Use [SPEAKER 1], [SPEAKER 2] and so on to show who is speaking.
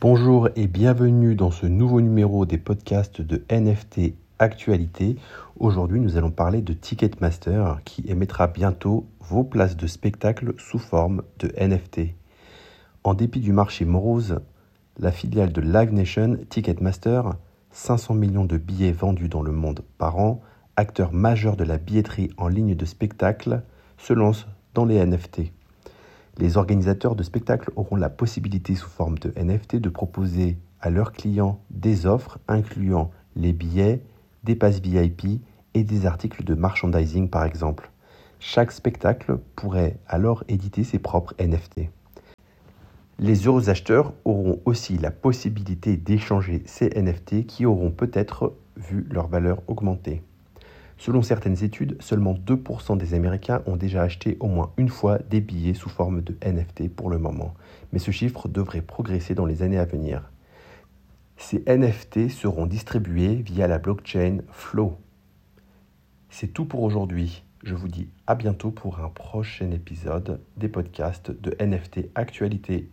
[SPEAKER 1] Bonjour et bienvenue dans ce nouveau numéro des podcasts de NFT Actualité. Aujourd'hui, nous allons parler de Ticketmaster qui émettra bientôt vos places de spectacle sous forme de NFT. En dépit du marché morose, la filiale de Live Nation, Ticketmaster, 500 millions de billets vendus dans le monde par an, acteur majeur de la billetterie en ligne de spectacle, se lance dans les NFT. Les organisateurs de spectacles auront la possibilité sous forme de NFT de proposer à leurs clients des offres incluant les billets, des passes VIP et des articles de merchandising par exemple. Chaque spectacle pourrait alors éditer ses propres NFT. Les heureux acheteurs auront aussi la possibilité d'échanger ces NFT qui auront peut-être vu leur valeur augmenter. Selon certaines études, seulement 2% des Américains ont déjà acheté au moins une fois des billets sous forme de NFT pour le moment, mais ce chiffre devrait progresser dans les années à venir. Ces NFT seront distribués via la blockchain Flow. C'est tout pour aujourd'hui. Je vous dis à bientôt pour un prochain épisode des podcasts de NFT Actualité